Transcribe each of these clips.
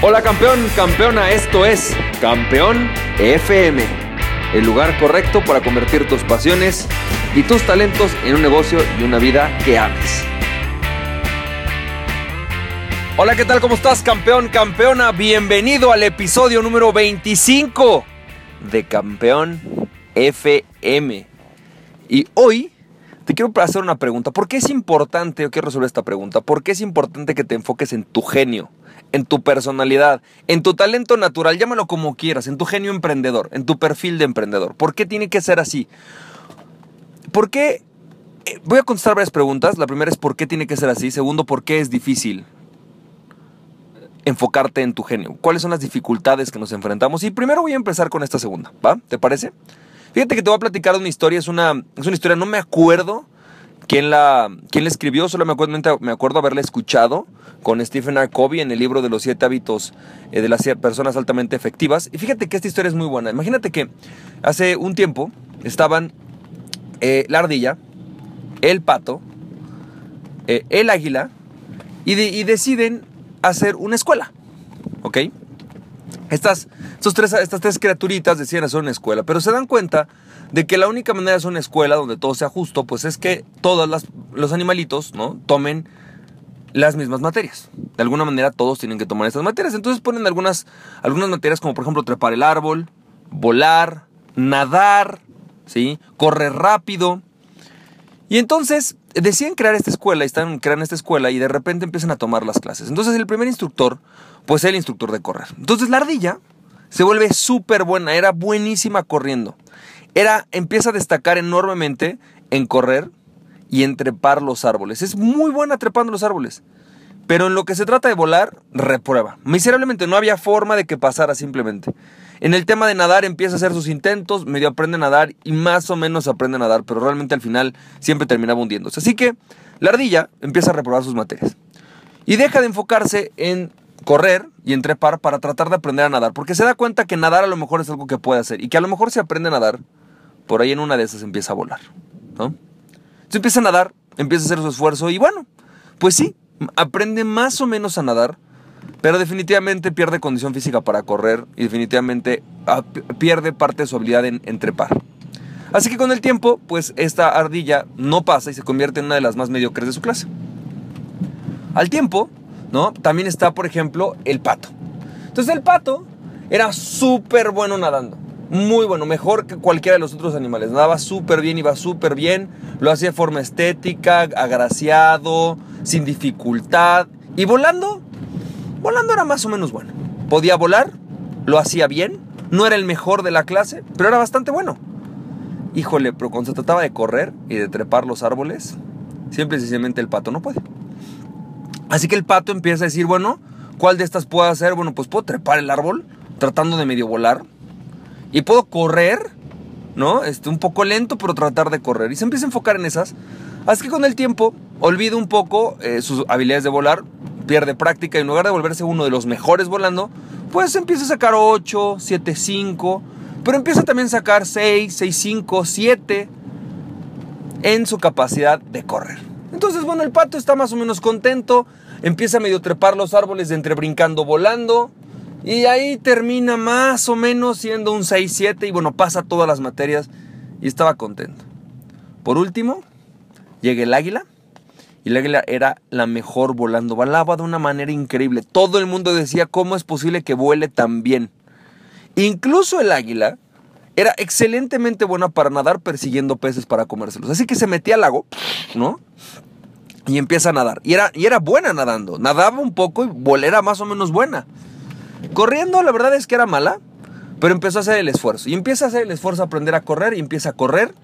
Hola campeón, campeona, esto es Campeón FM, el lugar correcto para convertir tus pasiones y tus talentos en un negocio y una vida que ames. Hola, ¿qué tal? ¿Cómo estás, campeón, campeona? Bienvenido al episodio número 25 de Campeón FM. Y hoy te quiero hacer una pregunta. ¿Por qué es importante, yo quiero resolver esta pregunta, por qué es importante que te enfoques en tu genio? En tu personalidad, en tu talento natural, llámalo como quieras, en tu genio emprendedor, en tu perfil de emprendedor. ¿Por qué tiene que ser así? ¿Por qué? Eh, voy a contestar varias preguntas. La primera es ¿por qué tiene que ser así? Segundo, ¿por qué es difícil enfocarte en tu genio? ¿Cuáles son las dificultades que nos enfrentamos? Y primero voy a empezar con esta segunda, ¿va? ¿Te parece? Fíjate que te voy a platicar una historia, es una, es una historia, no me acuerdo quién la, quién escribió, solo me acuerdo, me acuerdo haberla escuchado con Stephen R. Covey en el libro de los siete hábitos eh, de las personas altamente efectivas. Y fíjate que esta historia es muy buena. Imagínate que hace un tiempo estaban eh, la ardilla, el pato, eh, el águila, y, y, deciden hacer una escuela. ¿Ok? Estas, estos tres, estas tres criaturitas deciden hacer una escuela, pero se dan cuenta de que la única manera hacer una escuela donde todo sea justo, pues es que todos los animalitos, ¿no? Tomen las mismas materias. De alguna manera todos tienen que tomar estas materias. Entonces ponen algunas, algunas materias como por ejemplo trepar el árbol, volar, nadar, ¿sí? correr rápido. Y entonces deciden crear esta escuela y están creando esta escuela y de repente empiezan a tomar las clases. Entonces el primer instructor, pues es el instructor de correr. Entonces la ardilla se vuelve súper buena, era buenísima corriendo. Era, empieza a destacar enormemente en correr y en trepar los árboles. Es muy buena trepando los árboles. Pero en lo que se trata de volar, reprueba. Miserablemente no había forma de que pasara simplemente. En el tema de nadar empieza a hacer sus intentos, medio aprende a nadar y más o menos aprende a nadar, pero realmente al final siempre terminaba hundiéndose. Así que la ardilla empieza a reprobar sus materias. Y deja de enfocarse en correr y en trepar para tratar de aprender a nadar, porque se da cuenta que nadar a lo mejor es algo que puede hacer y que a lo mejor si aprende a nadar, por ahí en una de esas empieza a volar, ¿no? Entonces empieza a nadar, empieza a hacer su esfuerzo y bueno, pues sí, aprende más o menos a nadar, pero definitivamente pierde condición física para correr y definitivamente ah, pierde parte de su habilidad en, trepar. Así que con el tiempo, pues esta ardilla no pasa y se convierte en una de las más mediocres de su clase. Al tiempo, ¿no? También está, por ejemplo, el pato. Entonces el pato era súper bueno nadando muy bueno, mejor que cualquiera de los otros animales. Nadaba súper bien, iba súper bien, lo hacía de forma estética, agraciado, sin dificultad. Y volando, volando era más o menos bueno. Podía volar, lo hacía bien, no era el mejor de la clase, pero era bastante bueno. Híjole, pero cuando se trataba de correr y de trepar los árboles, siempre sencillamente el pato no puede. Así que el pato empieza a decir, bueno, ¿cuál de estas puedo hacer? Bueno, pues puedo trepar el árbol tratando de medio volar, y puedo correr, ¿no? Este, un poco lento, pero tratar de correr. Y se empieza a enfocar en esas. Así que con el tiempo olvida un poco eh, sus habilidades de volar, pierde práctica y en lugar de volverse uno de los mejores volando, pues empieza a sacar 8, 7, 5, pero empieza también a sacar 6, 6, 5, 7 en su capacidad de correr. Entonces, bueno, el pato está más o menos contento, empieza a medio trepar los árboles entre brincando, volando, y ahí termina más o menos siendo un 6-7 y bueno, pasa todas las materias y estaba contento. Por último, llega el águila y el águila era la mejor volando, volaba de una manera increíble. Todo el mundo decía, ¿cómo es posible que vuele tan bien? Incluso el águila era excelentemente buena para nadar persiguiendo peces para comérselos. Así que se metía al lago, ¿no? Y empieza a nadar. Y era, y era buena nadando. Nadaba un poco y era más o menos buena. Corriendo, la verdad es que era mala, pero empezó a hacer el esfuerzo. Y empieza a hacer el esfuerzo a aprender a correr y empieza a correr.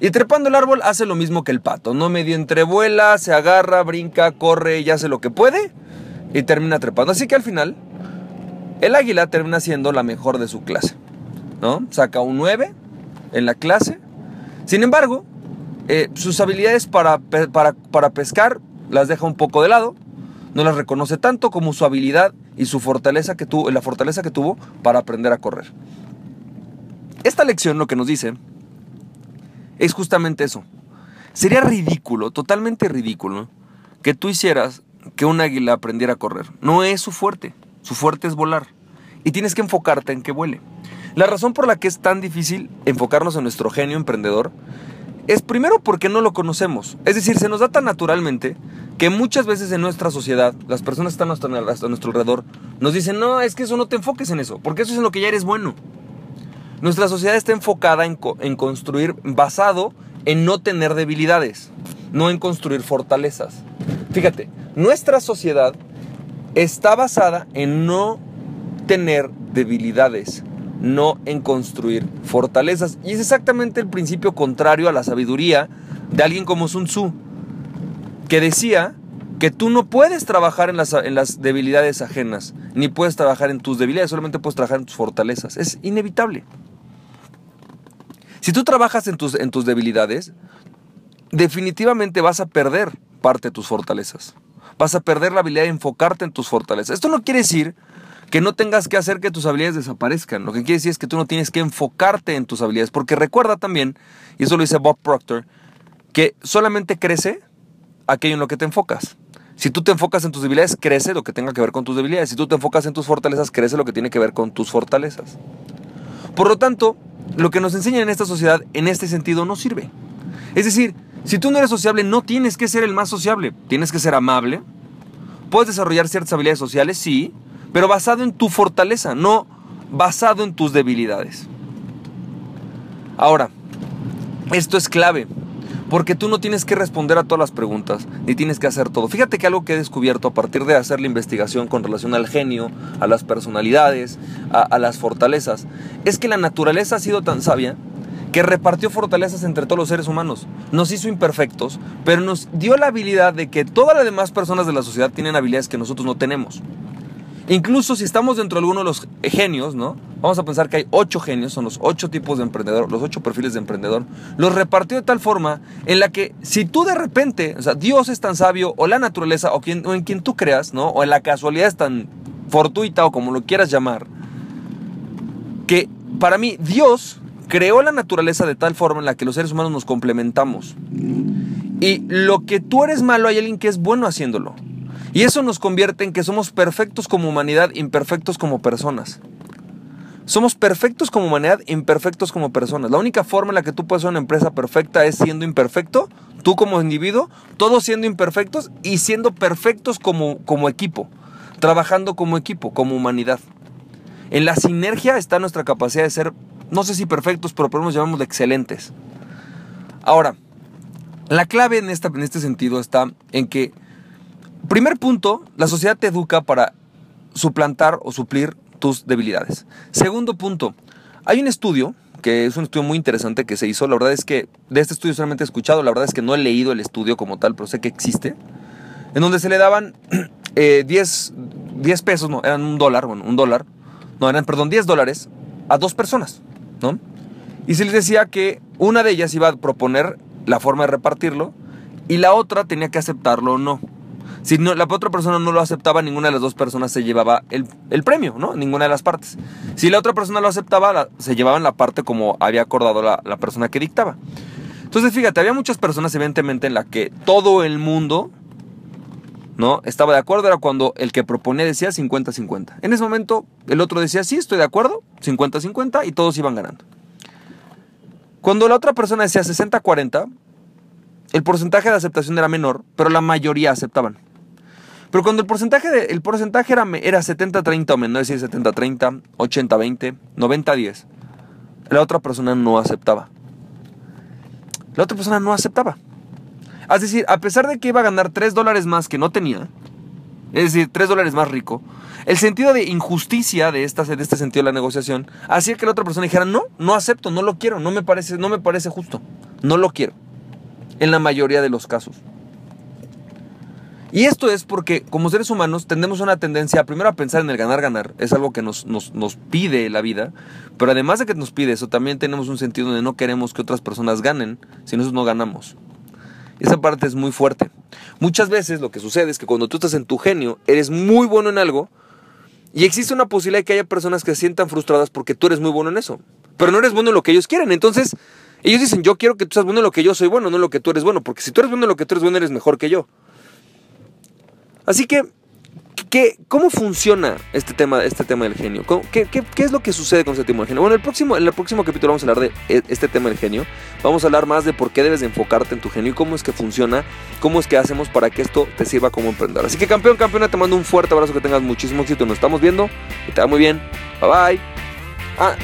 Y trepando el árbol hace lo mismo que el pato, ¿no? Medio entrevuela, se agarra, brinca, corre y hace lo que puede y termina trepando. Así que al final, el águila termina siendo la mejor de su clase, ¿no? Saca un 9 en la clase. Sin embargo, eh, sus habilidades para, para, para pescar las deja un poco de lado no las reconoce tanto como su habilidad y su fortaleza que tuvo, la fortaleza que tuvo para aprender a correr. Esta lección lo que nos dice es justamente eso. Sería ridículo, totalmente ridículo, que tú hicieras que un águila aprendiera a correr. No es su fuerte. su fuerte es volar. Y tienes que enfocarte en que vuele. La razón por la que es tan difícil enfocarnos en nuestro genio emprendedor es primero porque no lo conocemos. Es decir, se nos da tan naturalmente que muchas veces en nuestra sociedad, las personas que están a nuestro alrededor nos dicen, no, es que eso no te enfoques en eso, porque eso es en lo que ya eres bueno. Nuestra sociedad está enfocada en, en construir basado en no tener debilidades, no en construir fortalezas. Fíjate, nuestra sociedad está basada en no tener debilidades, no en construir fortalezas. Y es exactamente el principio contrario a la sabiduría de alguien como Sun Tzu, que decía que tú no puedes trabajar en las, en las debilidades ajenas, ni puedes trabajar en tus debilidades, solamente puedes trabajar en tus fortalezas. Es inevitable. Si tú trabajas en tus, en tus debilidades, definitivamente vas a perder parte de tus fortalezas. Vas a perder la habilidad de enfocarte en tus fortalezas. Esto no quiere decir que no tengas que hacer que tus habilidades desaparezcan. Lo que quiere decir es que tú no tienes que enfocarte en tus habilidades. Porque recuerda también, y eso lo dice Bob Proctor, que solamente crece aquello en lo que te enfocas. Si tú te enfocas en tus debilidades, crece lo que tenga que ver con tus debilidades. Si tú te enfocas en tus fortalezas, crece lo que tiene que ver con tus fortalezas. Por lo tanto, lo que nos enseñan en esta sociedad en este sentido no sirve. Es decir, si tú no eres sociable, no tienes que ser el más sociable. Tienes que ser amable. Puedes desarrollar ciertas habilidades sociales, sí, pero basado en tu fortaleza, no basado en tus debilidades. Ahora, esto es clave, porque tú no tienes que responder a todas las preguntas, ni tienes que hacer todo. Fíjate que algo que he descubierto a partir de hacer la investigación con relación al genio, a las personalidades, a, a las fortalezas, es que la naturaleza ha sido tan sabia que repartió fortalezas entre todos los seres humanos. Nos hizo imperfectos, pero nos dio la habilidad de que todas las demás personas de la sociedad tienen habilidades que nosotros no tenemos. Incluso si estamos dentro de alguno de los genios, ¿no? Vamos a pensar que hay ocho genios, son los ocho tipos de emprendedor, los ocho perfiles de emprendedor. Los repartió de tal forma en la que si tú de repente, o sea, Dios es tan sabio, o la naturaleza, o, quien, o en quien tú creas, ¿no? O en la casualidad es tan fortuita, o como lo quieras llamar, que para mí Dios creó la naturaleza de tal forma en la que los seres humanos nos complementamos. Y lo que tú eres malo, hay alguien que es bueno haciéndolo. Y eso nos convierte en que somos perfectos como humanidad, imperfectos como personas. Somos perfectos como humanidad, imperfectos como personas. La única forma en la que tú puedes ser una empresa perfecta es siendo imperfecto, tú como individuo, todos siendo imperfectos y siendo perfectos como, como equipo, trabajando como equipo, como humanidad. En la sinergia está nuestra capacidad de ser, no sé si perfectos, pero por lo menos llamamos excelentes. Ahora, la clave en, esta, en este sentido está en que Primer punto, la sociedad te educa para suplantar o suplir tus debilidades. Segundo punto, hay un estudio que es un estudio muy interesante que se hizo. La verdad es que de este estudio solamente he escuchado, la verdad es que no he leído el estudio como tal, pero sé que existe. En donde se le daban 10, eh, pesos, no, eran un dólar, bueno, un dólar, no, eran, perdón, 10 dólares a dos personas, ¿no? Y se les decía que una de ellas iba a proponer la forma de repartirlo y la otra tenía que aceptarlo o no. Si no, la otra persona no lo aceptaba, ninguna de las dos personas se llevaba el, premio, ¿no? Ninguna de las partes. Si la otra persona lo aceptaba, se llevaban la parte como había acordado la, la persona que dictaba. Entonces, fíjate, había muchas personas, evidentemente, en la que todo el mundo, ¿no? Estaba de acuerdo, era cuando el que proponía decía 50-50. En ese momento, el otro decía, sí, estoy de acuerdo, 50-50, y todos iban ganando. Cuando la otra persona decía 60-40, el porcentaje de aceptación era menor, pero la mayoría aceptaban. Pero cuando el porcentaje, de, el porcentaje era, era 70-30 o menos, es decir, 70-30, 80-20, 90-10, la otra persona no aceptaba. La otra persona no aceptaba. Es decir, a pesar de que iba a ganar 3 dólares más que no tenía, es decir, 3 dólares más rico, el sentido de injusticia de, esta, de este sentido de la negociación hacía que la otra persona dijera, no, no acepto, no lo quiero, no me parece, no me parece justo, no lo quiero. En la mayoría de los casos. Y esto es porque como seres humanos tendemos una tendencia primero a pensar en el ganar-ganar, es algo que nos, nos, nos, pide la vida, pero además de que nos pide eso, también tenemos un sentido donde no queremos que otras personas ganen si nosotros no ganamos. Esa parte es muy fuerte. Muchas veces lo que sucede es que cuando tú estás en tu genio, eres muy bueno en algo y existe una posibilidad de que haya personas que se sientan frustradas porque tú eres muy bueno en eso, pero no eres bueno en lo que ellos quieren. Entonces, ellos dicen, yo quiero que tú seas bueno en lo que yo soy bueno, no en lo que tú eres bueno, porque si tú eres bueno en lo que tú eres bueno, eres mejor que yo. Así que, ¿Qué, ¿Cómo funciona este tema, este tema del genio? ¿Qué, es lo que sucede con este tema del genio? Bueno, el próximo, en el próximo capítulo vamos a hablar de e, este tema del genio. Vamos a hablar más de por qué debes de enfocarte en tu genio y cómo es que funciona, cómo es que hacemos para que esto te sirva como emprendedor. Así que campeón, campeona, te mando un fuerte abrazo, que tengas muchísimo éxito. Nos estamos viendo, que te va muy bien. Bye bye. Ah,